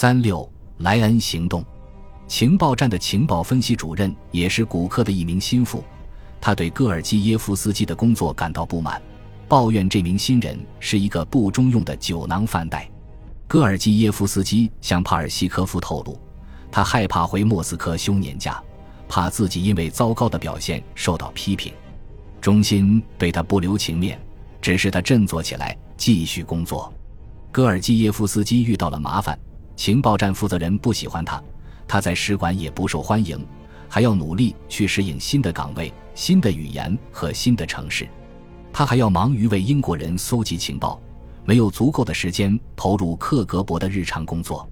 三六莱恩行动，情报站的情报分析主任也是古克的一名心腹，他对戈尔基耶夫斯基的工作感到不满，抱怨这名新人是一个不中用的酒囊饭袋。戈尔基耶夫斯基向帕尔西科夫透露，他害怕回莫斯科休年假，怕自己因为糟糕的表现受到批评。中心对他不留情面，只是他振作起来继续工作。戈尔基耶夫斯基遇到了麻烦。情报站负责人不喜欢他，他在使馆也不受欢迎，还要努力去适应新的岗位、新的语言和新的城市。他还要忙于为英国人搜集情报，没有足够的时间投入克格勃的日常工作。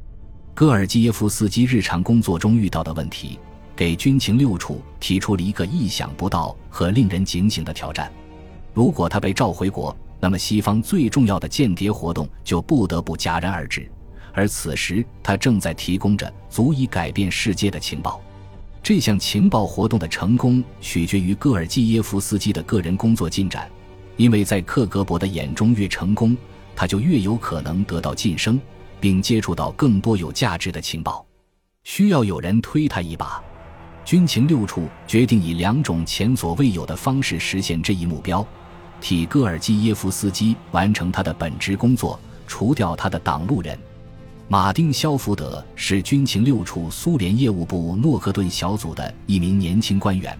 戈尔基耶夫斯基日常工作中遇到的问题，给军情六处提出了一个意想不到和令人警醒的挑战：如果他被召回国，那么西方最重要的间谍活动就不得不戛然而止。而此时，他正在提供着足以改变世界的情报。这项情报活动的成功取决于戈尔基耶夫斯基的个人工作进展，因为在克格勃的眼中，越成功，他就越有可能得到晋升，并接触到更多有价值的情报。需要有人推他一把。军情六处决定以两种前所未有的方式实现这一目标：替戈尔基耶夫斯基完成他的本职工作，除掉他的挡路人。马丁·肖福德是军情六处苏联业务部诺克顿小组的一名年轻官员，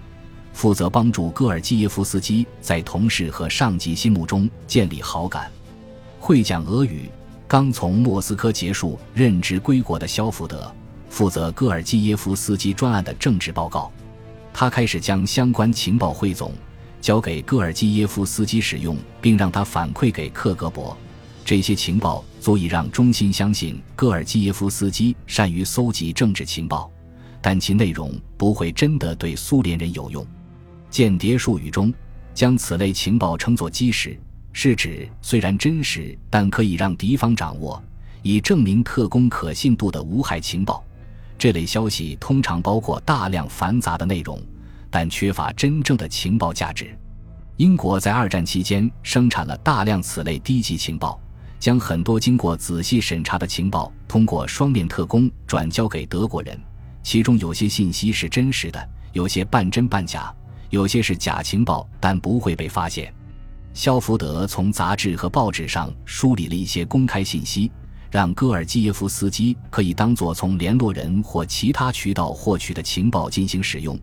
负责帮助戈尔基耶夫斯基在同事和上级心目中建立好感。会讲俄语，刚从莫斯科结束任职归国的肖福德，负责戈尔基耶夫斯基专案的政治报告。他开始将相关情报汇总，交给戈尔基耶夫斯基使用，并让他反馈给克格勃。这些情报足以让中心相信戈尔基耶夫斯基善于搜集政治情报，但其内容不会真的对苏联人有用。间谍术语中，将此类情报称作基石，是指虽然真实，但可以让敌方掌握，以证明特工可信度的无害情报。这类消息通常包括大量繁杂的内容，但缺乏真正的情报价值。英国在二战期间生产了大量此类低级情报。将很多经过仔细审查的情报通过双面特工转交给德国人，其中有些信息是真实的，有些半真半假，有些是假情报，但不会被发现。肖福德从杂志和报纸上梳理了一些公开信息，让戈尔基耶夫斯基可以当作从联络人或其他渠道获取的情报进行使用，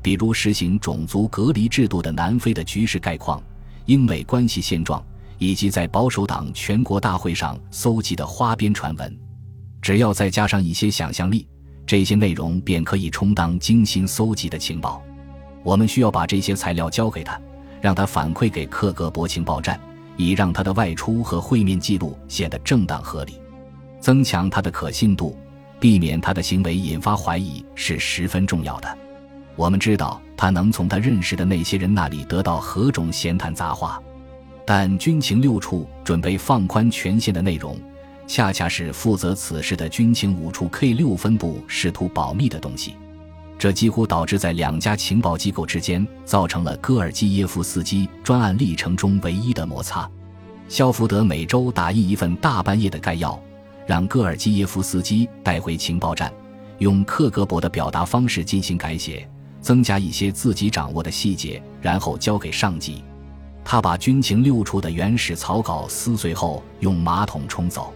比如实行种族隔离制度的南非的局势概况、英美关系现状。以及在保守党全国大会上搜集的花边传闻，只要再加上一些想象力，这些内容便可以充当精心搜集的情报。我们需要把这些材料交给他，让他反馈给克格勃情报站，以让他的外出和会面记录显得正当合理，增强他的可信度，避免他的行为引发怀疑是十分重要的。我们知道他能从他认识的那些人那里得到何种闲谈杂话。但军情六处准备放宽权限的内容，恰恰是负责此事的军情五处 K 六分部试图保密的东西，这几乎导致在两家情报机构之间造成了戈尔基耶夫斯基专案历程中唯一的摩擦。肖福德每周打印一份大半页的概要，让戈尔基耶夫斯基带回情报站，用克格勃的表达方式进行改写，增加一些自己掌握的细节，然后交给上级。他把军情六处的原始草稿撕碎后用马桶冲走，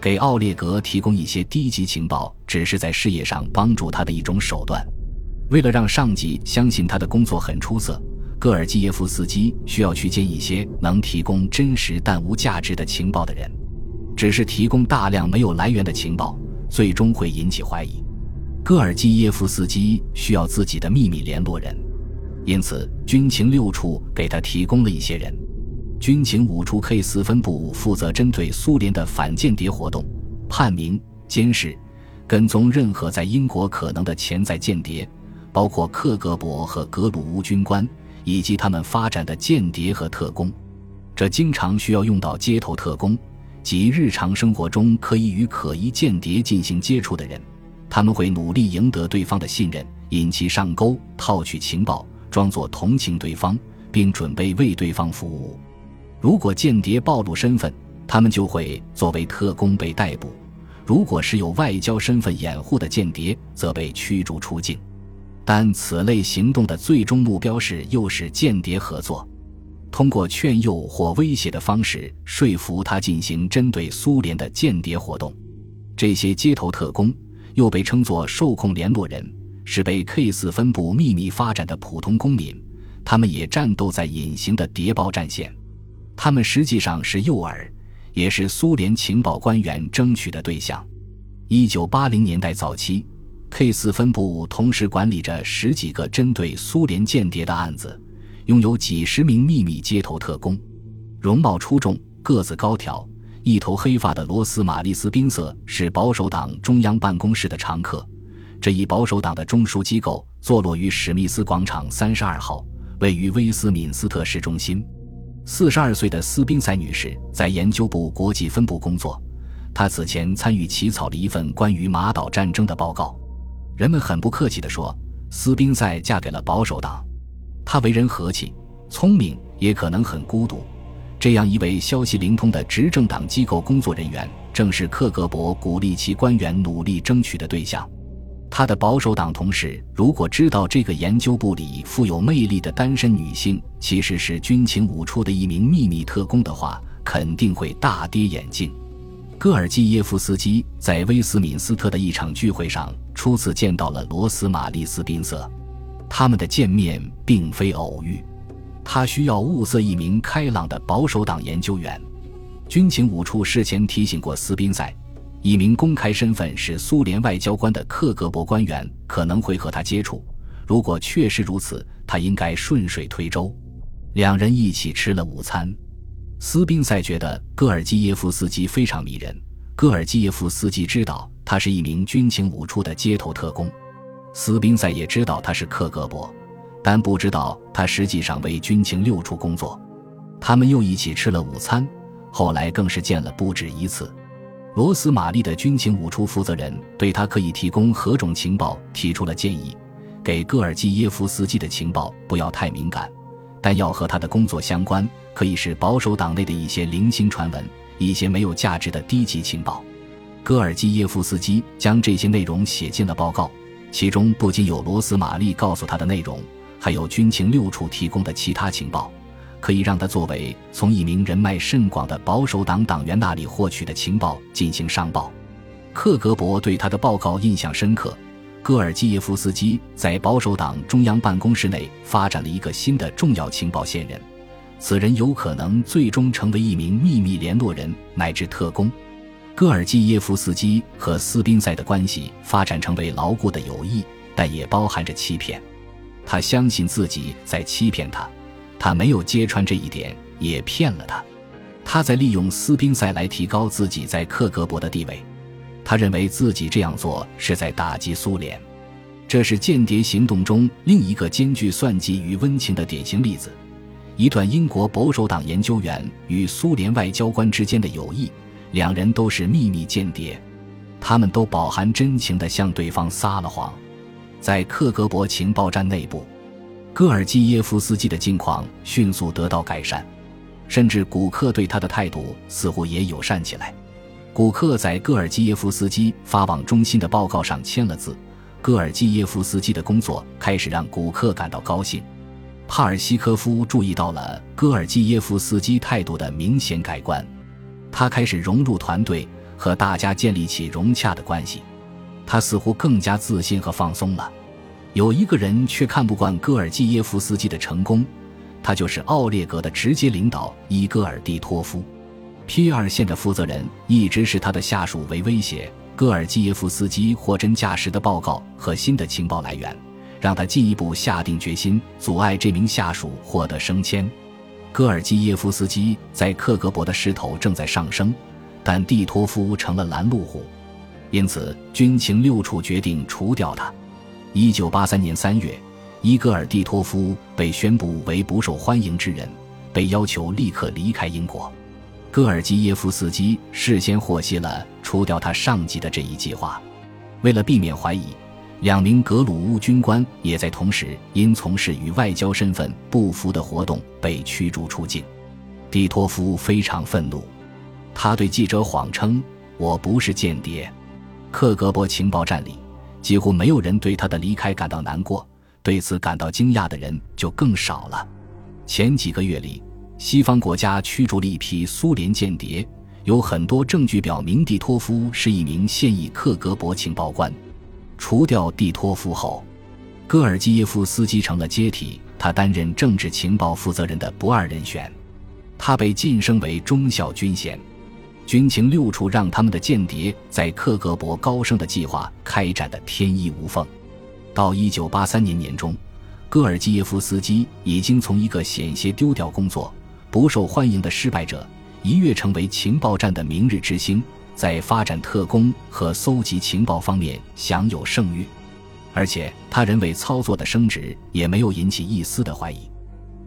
给奥列格提供一些低级情报，只是在事业上帮助他的一种手段。为了让上级相信他的工作很出色，戈尔基耶夫斯基需要去见一些能提供真实但无价值的情报的人。只是提供大量没有来源的情报，最终会引起怀疑。戈尔基耶夫斯基需要自己的秘密联络人。因此，军情六处给他提供了一些人。军情五处 K 四分部负责针对苏联的反间谍活动、判明、监视、跟踪任何在英国可能的潜在间谍，包括克格勃和格鲁乌军官以及他们发展的间谍和特工。这经常需要用到街头特工，即日常生活中可以与可疑间谍进行接触的人。他们会努力赢得对方的信任，引其上钩，套取情报。装作同情对方，并准备为对方服务。如果间谍暴露身份，他们就会作为特工被逮捕；如果是有外交身份掩护的间谍，则被驱逐出境。但此类行动的最终目标是诱使间谍合作，通过劝诱或威胁的方式说服他进行针对苏联的间谍活动。这些街头特工又被称作受控联络人，是被 K 四分部秘密发展的普通公民。他们也战斗在隐形的谍报战线，他们实际上是诱饵，也是苏联情报官员争取的对象。一九八零年代早期，K 四分部同时管理着十几个针对苏联间谍的案子，拥有几十名秘密街头特工，容貌出众、个子高挑、一头黑发的罗斯玛丽斯宾瑟是保守党中央办公室的常客。这一保守党的中枢机构坐落于史密斯广场三十二号。位于威斯敏斯特市中心。四十二岁的斯宾塞女士在研究部国际分部工作。她此前参与起草了一份关于马岛战争的报告。人们很不客气地说，斯宾塞嫁给了保守党。她为人和气、聪明，也可能很孤独。这样一位消息灵通的执政党机构工作人员，正是克格勃鼓励其官员努力争取的对象。他的保守党同事如果知道这个研究部里富有魅力的单身女性其实是军情五处的一名秘密特工的话，肯定会大跌眼镜。戈尔基耶夫斯基在威斯敏斯特的一场聚会上初次见到了罗斯玛丽斯宾瑟，他们的见面并非偶遇。他需要物色一名开朗的保守党研究员。军情五处事前提醒过斯宾塞。一名公开身份是苏联外交官的克格勃官员可能会和他接触。如果确实如此，他应该顺水推舟。两人一起吃了午餐。斯宾塞觉得戈尔基耶夫斯基非常迷人。戈尔基耶夫斯基知道他是一名军情五处的街头特工。斯宾塞也知道他是克格勃，但不知道他实际上为军情六处工作。他们又一起吃了午餐，后来更是见了不止一次。罗斯玛丽的军情五处负责人对他可以提供何种情报提出了建议：给戈尔基耶夫斯基的情报不要太敏感，但要和他的工作相关，可以是保守党内的一些零星传闻，一些没有价值的低级情报。戈尔基耶夫斯基将这些内容写进了报告，其中不仅有罗斯玛丽告诉他的内容，还有军情六处提供的其他情报。可以让他作为从一名人脉甚广的保守党党员那里获取的情报进行上报。克格勃对他的报告印象深刻。戈尔基耶夫斯基在保守党中央办公室内发展了一个新的重要情报线人，此人有可能最终成为一名秘密联络人乃至特工。戈尔基耶夫斯基和斯宾塞的关系发展成为牢固的友谊，但也包含着欺骗。他相信自己在欺骗他。他没有揭穿这一点，也骗了他。他在利用斯宾塞来提高自己在克格勃的地位。他认为自己这样做是在打击苏联。这是间谍行动中另一个兼具算计与温情的典型例子。一段英国保守党研究员与苏联外交官之间的友谊，两人都是秘密间谍，他们都饱含真情地向对方撒了谎。在克格勃情报站内部。戈尔基耶夫斯基的境况迅速得到改善，甚至古克对他的态度似乎也友善起来。古克在戈尔基耶夫斯基发往中心的报告上签了字。戈尔基耶夫斯基的工作开始让古克感到高兴。帕尔西科夫注意到了戈尔基耶夫斯基态度的明显改观，他开始融入团队，和大家建立起融洽的关系。他似乎更加自信和放松了。有一个人却看不惯戈尔基耶夫斯基的成功，他就是奥列格的直接领导伊戈尔蒂托夫。P 二线的负责人一直视他的下属为威胁。戈尔基耶夫斯基货真价实的报告和新的情报来源，让他进一步下定决心阻碍这名下属获得升迁。戈尔基耶夫斯基在克格勃的势头正在上升，但蒂托夫成了拦路虎，因此军情六处决定除掉他。一九八三年三月，伊戈尔蒂托夫被宣布为不受欢迎之人，被要求立刻离开英国。戈尔基耶夫斯基事先获悉了除掉他上级的这一计划，为了避免怀疑，两名格鲁乌军官也在同时因从事与外交身份不符的活动被驱逐出境。蒂托夫非常愤怒，他对记者谎称我不是间谍。克格勃情报站里，几乎没有人对他的离开感到难过，对此感到惊讶的人就更少了。前几个月里，西方国家驱逐了一批苏联间谍，有很多证据表明蒂托夫是一名现役克格勃情报官。除掉蒂托夫后，戈尔基耶夫斯基成了接替他担任政治情报负责人的不二人选。他被晋升为中校军衔。军情六处让他们的间谍在克格勃高升的计划开展的天衣无缝。到一九八三年年中。戈尔基耶夫斯基已经从一个险些丢掉工作、不受欢迎的失败者，一跃成为情报站的明日之星，在发展特工和搜集情报方面享有盛誉。而且他人为操作的升职也没有引起一丝的怀疑。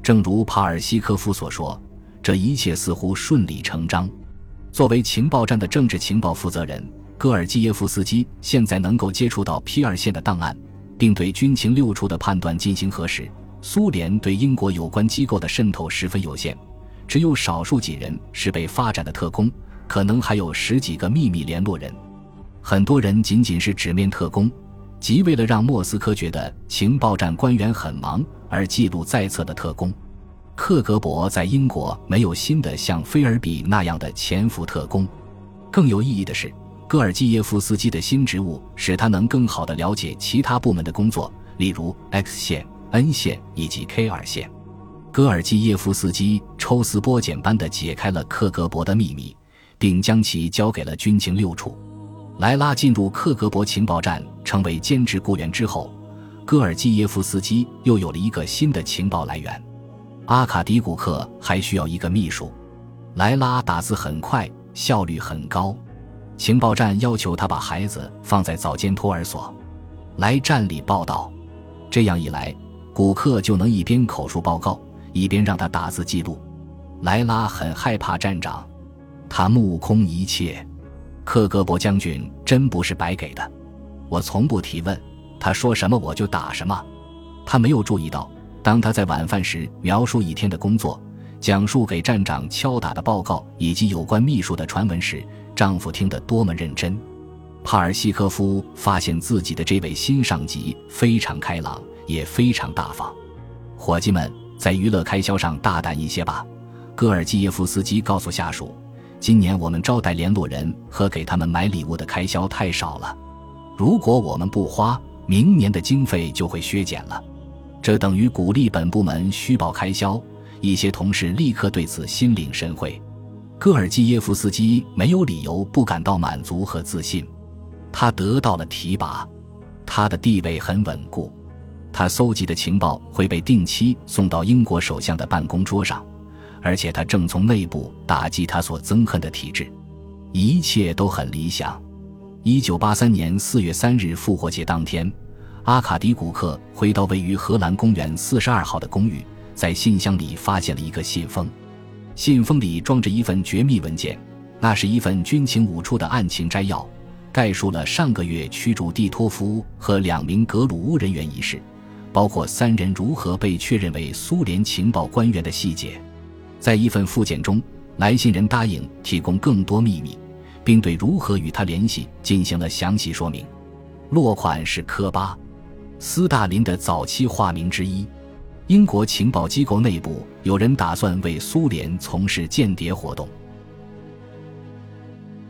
正如帕尔西科夫所说，这一切似乎顺理成章。作为情报站的政治情报负责人，戈尔基耶夫斯基现在能够接触到 P 二线的档案。并对军情六处的判断进行核实。苏联对英国有关机构的渗透十分有限，只有少数几人是被发展的特工，可能还有十几个秘密联络人。很多人仅仅是纸面特工，即为了让莫斯科觉得情报站官员很忙而记录在册的特工。克格勃在英国没有新的像菲尔比那样的潜伏特工。更有意义的是。戈尔基耶夫斯基的新职务使他能更好地了解其他部门的工作，例如 X 线、N 线以及 K 二线。戈尔基耶夫斯基抽丝剥茧般地解开了克格勃的秘密，并将其交给了军情六处。莱拉进入克格勃情报站，成为兼职雇员之后，戈尔基耶夫斯基又有了一个新的情报来源。阿卡迪古克还需要一个秘书。莱拉打字很快，效率很高。情报站要求他把孩子放在早间托儿所，来站里报道。这样一来，古克就能一边口述报告，一边让他打字记录。莱拉很害怕站长，他目空一切。克格勃将军真不是白给的，我从不提问，他说什么我就打什么。他没有注意到，当他在晚饭时描述一天的工作，讲述给站长敲打的报告以及有关秘书的传闻时。丈夫听得多么认真，帕尔西科夫发现自己的这位新上级非常开朗，也非常大方。伙计们在娱乐开销上大胆一些吧。戈尔基耶夫斯基告诉下属：“今年我们招待联络人和给他们买礼物的开销太少了，如果我们不花，明年的经费就会削减了。这等于鼓励本部门虚报开销。”一些同事立刻对此心领神会。戈尔基耶夫斯基没有理由不感到满足和自信，他得到了提拔，他的地位很稳固，他搜集的情报会被定期送到英国首相的办公桌上，而且他正从内部打击他所憎恨的体制，一切都很理想。一九八三年四月三日复活节当天，阿卡迪古克回到位于荷兰公园四十二号的公寓，在信箱里发现了一个信封。信封里装着一份绝密文件，那是一份军情五处的案情摘要，概述了上个月驱逐蒂托夫和两名格鲁乌人员一事，包括三人如何被确认为苏联情报官员的细节。在一份附件中，来信人答应提供更多秘密，并对如何与他联系进行了详细说明。落款是科巴，斯大林的早期化名之一。英国情报机构内部有人打算为苏联从事间谍活动。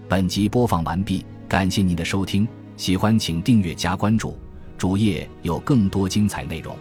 本集播放完毕，感谢您的收听，喜欢请订阅加关注，主页有更多精彩内容。